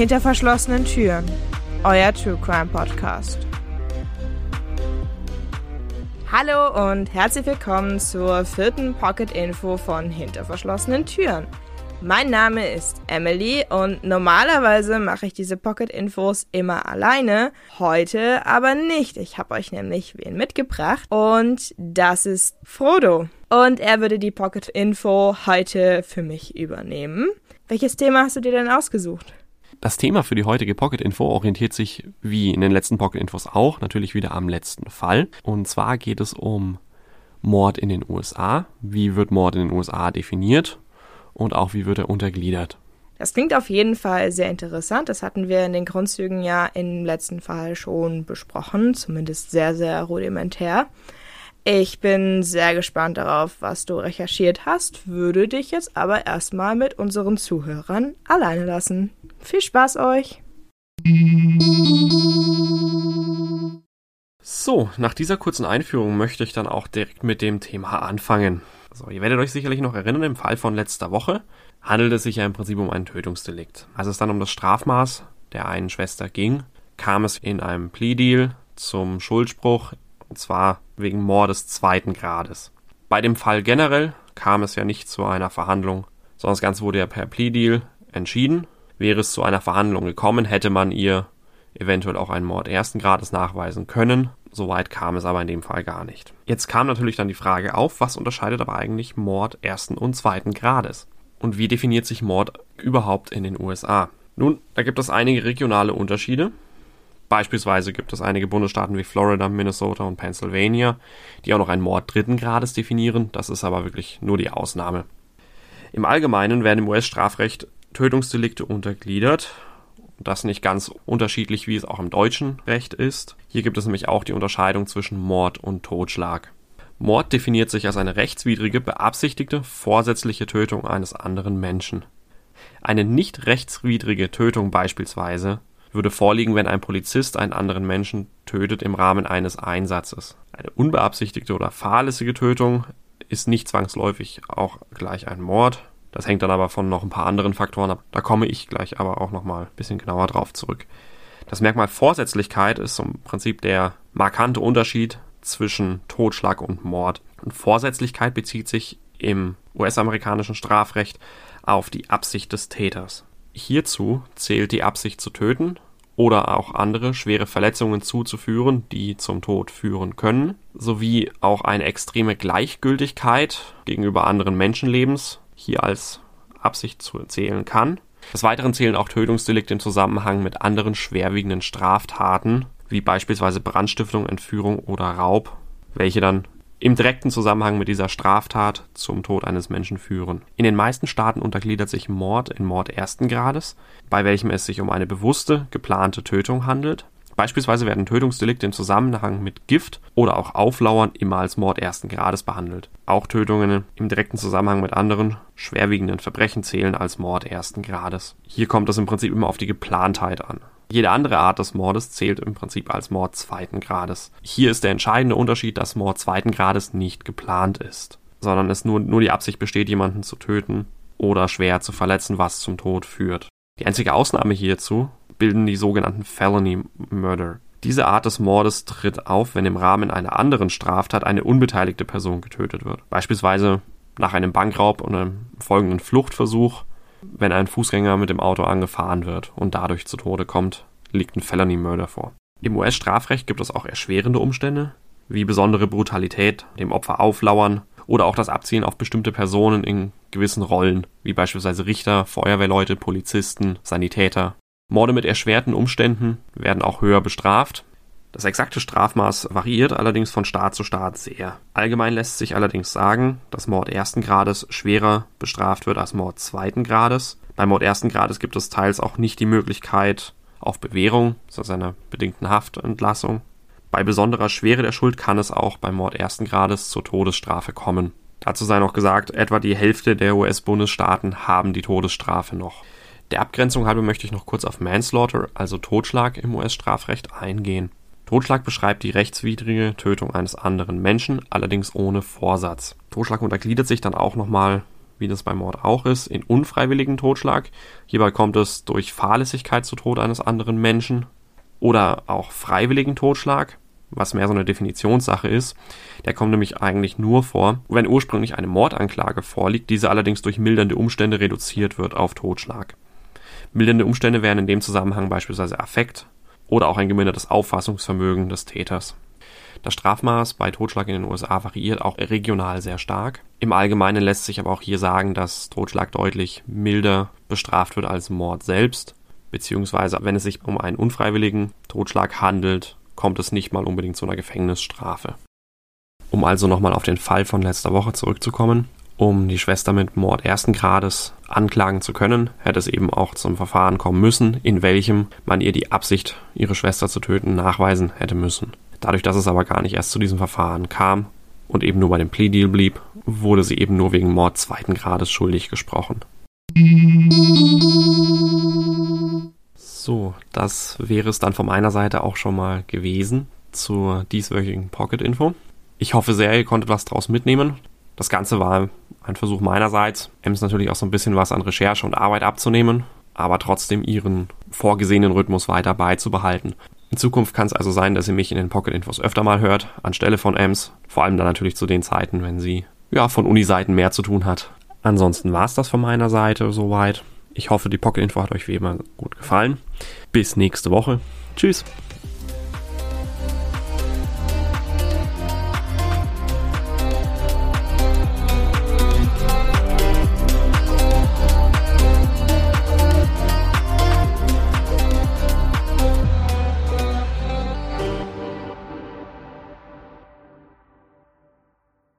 Hinter verschlossenen Türen. Euer True Crime Podcast. Hallo und herzlich willkommen zur vierten Pocket Info von Hinter verschlossenen Türen. Mein Name ist Emily und normalerweise mache ich diese Pocket Infos immer alleine, heute aber nicht. Ich habe euch nämlich wen mitgebracht und das ist Frodo. Und er würde die Pocket Info heute für mich übernehmen. Welches Thema hast du dir denn ausgesucht? Das Thema für die heutige Pocket Info orientiert sich wie in den letzten Pocket Infos auch natürlich wieder am letzten Fall. Und zwar geht es um Mord in den USA. Wie wird Mord in den USA definiert? und auch wie wird er untergliedert. Das klingt auf jeden Fall sehr interessant. Das hatten wir in den Grundzügen ja im letzten Fall schon besprochen, zumindest sehr, sehr rudimentär. Ich bin sehr gespannt darauf, was du recherchiert hast, würde dich jetzt aber erstmal mit unseren Zuhörern alleine lassen. Viel Spaß euch! So, nach dieser kurzen Einführung möchte ich dann auch direkt mit dem Thema anfangen. So, ihr werdet euch sicherlich noch erinnern, im Fall von letzter Woche handelt es sich ja im Prinzip um ein Tötungsdelikt. Als es dann um das Strafmaß der einen Schwester ging, kam es in einem Plea-Deal zum Schuldspruch, und zwar wegen Mordes zweiten Grades. Bei dem Fall generell kam es ja nicht zu einer Verhandlung, sondern das Ganze wurde ja per Plea-Deal entschieden. Wäre es zu einer Verhandlung gekommen, hätte man ihr eventuell auch einen Mord ersten Grades nachweisen können. Soweit kam es aber in dem Fall gar nicht. Jetzt kam natürlich dann die Frage auf, was unterscheidet aber eigentlich Mord ersten und zweiten Grades? Und wie definiert sich Mord überhaupt in den USA? Nun, da gibt es einige regionale Unterschiede. Beispielsweise gibt es einige Bundesstaaten wie Florida, Minnesota und Pennsylvania, die auch noch einen Mord dritten Grades definieren. Das ist aber wirklich nur die Ausnahme. Im Allgemeinen werden im US-Strafrecht Tötungsdelikte untergliedert das nicht ganz unterschiedlich, wie es auch im deutschen Recht ist. Hier gibt es nämlich auch die Unterscheidung zwischen Mord und Totschlag. Mord definiert sich als eine rechtswidrige, beabsichtigte, vorsätzliche Tötung eines anderen Menschen. Eine nicht rechtswidrige Tötung beispielsweise würde vorliegen, wenn ein Polizist einen anderen Menschen tötet im Rahmen eines Einsatzes. Eine unbeabsichtigte oder fahrlässige Tötung ist nicht zwangsläufig auch gleich ein Mord. Das hängt dann aber von noch ein paar anderen Faktoren ab. Da komme ich gleich aber auch nochmal ein bisschen genauer drauf zurück. Das Merkmal Vorsätzlichkeit ist im Prinzip der markante Unterschied zwischen Totschlag und Mord. Und Vorsätzlichkeit bezieht sich im US-amerikanischen Strafrecht auf die Absicht des Täters. Hierzu zählt die Absicht zu töten oder auch andere schwere Verletzungen zuzuführen, die zum Tod führen können, sowie auch eine extreme Gleichgültigkeit gegenüber anderen Menschenlebens hier als Absicht zu zählen kann. Des Weiteren zählen auch Tötungsdelikte im Zusammenhang mit anderen schwerwiegenden Straftaten, wie beispielsweise Brandstiftung, Entführung oder Raub, welche dann im direkten Zusammenhang mit dieser Straftat zum Tod eines Menschen führen. In den meisten Staaten untergliedert sich Mord in Mord ersten Grades, bei welchem es sich um eine bewusste, geplante Tötung handelt, Beispielsweise werden Tötungsdelikte im Zusammenhang mit Gift oder auch Auflauern immer als Mord ersten Grades behandelt. Auch Tötungen im direkten Zusammenhang mit anderen schwerwiegenden Verbrechen zählen als Mord ersten Grades. Hier kommt es im Prinzip immer auf die Geplantheit an. Jede andere Art des Mordes zählt im Prinzip als Mord zweiten Grades. Hier ist der entscheidende Unterschied, dass Mord zweiten Grades nicht geplant ist, sondern es nur, nur die Absicht besteht, jemanden zu töten oder schwer zu verletzen, was zum Tod führt. Die einzige Ausnahme hierzu bilden die sogenannten Felony Murder. Diese Art des Mordes tritt auf, wenn im Rahmen einer anderen Straftat eine unbeteiligte Person getötet wird. Beispielsweise nach einem Bankraub und einem folgenden Fluchtversuch, wenn ein Fußgänger mit dem Auto angefahren wird und dadurch zu Tode kommt, liegt ein Felony Murder vor. Im US-Strafrecht gibt es auch erschwerende Umstände, wie besondere Brutalität, dem Opfer auflauern oder auch das Abzielen auf bestimmte Personen in gewissen Rollen, wie beispielsweise Richter, Feuerwehrleute, Polizisten, Sanitäter Morde mit erschwerten Umständen werden auch höher bestraft. Das exakte Strafmaß variiert allerdings von Staat zu Staat sehr. Allgemein lässt sich allerdings sagen, dass Mord ersten Grades schwerer bestraft wird als Mord zweiten Grades. Bei Mord ersten Grades gibt es teils auch nicht die Möglichkeit auf Bewährung, also einer bedingten Haftentlassung. Bei besonderer Schwere der Schuld kann es auch bei Mord ersten Grades zur Todesstrafe kommen. Dazu sei noch gesagt, etwa die Hälfte der US-Bundesstaaten haben die Todesstrafe noch. Der Abgrenzung halber möchte ich noch kurz auf Manslaughter, also Totschlag im US-Strafrecht, eingehen. Totschlag beschreibt die rechtswidrige Tötung eines anderen Menschen, allerdings ohne Vorsatz. Totschlag untergliedert sich dann auch nochmal wie das bei Mord auch ist, in unfreiwilligen Totschlag. Hierbei kommt es durch Fahrlässigkeit zu Tod eines anderen Menschen oder auch freiwilligen Totschlag, was mehr so eine Definitionssache ist. Der kommt nämlich eigentlich nur vor, wenn ursprünglich eine Mordanklage vorliegt, diese allerdings durch mildernde Umstände reduziert wird auf Totschlag. Mildernde Umstände wären in dem Zusammenhang beispielsweise Affekt oder auch ein gemindertes Auffassungsvermögen des Täters. Das Strafmaß bei Totschlag in den USA variiert auch regional sehr stark. Im Allgemeinen lässt sich aber auch hier sagen, dass Totschlag deutlich milder bestraft wird als Mord selbst, beziehungsweise wenn es sich um einen unfreiwilligen Totschlag handelt, kommt es nicht mal unbedingt zu einer Gefängnisstrafe. Um also nochmal auf den Fall von letzter Woche zurückzukommen, um die Schwester mit Mord ersten Grades anklagen zu können, hätte es eben auch zum Verfahren kommen müssen, in welchem man ihr die Absicht, ihre Schwester zu töten, nachweisen hätte müssen. Dadurch, dass es aber gar nicht erst zu diesem Verfahren kam und eben nur bei dem Plea Deal blieb, wurde sie eben nur wegen Mord zweiten Grades schuldig gesprochen. So, das wäre es dann von meiner Seite auch schon mal gewesen zur dieswöchigen Pocket-Info. Ich hoffe sehr, ihr konntet was draus mitnehmen. Das Ganze war ein Versuch meinerseits, Ems natürlich auch so ein bisschen was an Recherche und Arbeit abzunehmen, aber trotzdem ihren vorgesehenen Rhythmus weiter beizubehalten. In Zukunft kann es also sein, dass ihr mich in den Pocket Infos öfter mal hört, anstelle von Ems. Vor allem dann natürlich zu den Zeiten, wenn sie ja von Uni-Seiten mehr zu tun hat. Ansonsten war es das von meiner Seite soweit. Ich hoffe, die Pocket Info hat euch wie immer gut gefallen. Bis nächste Woche. Tschüss.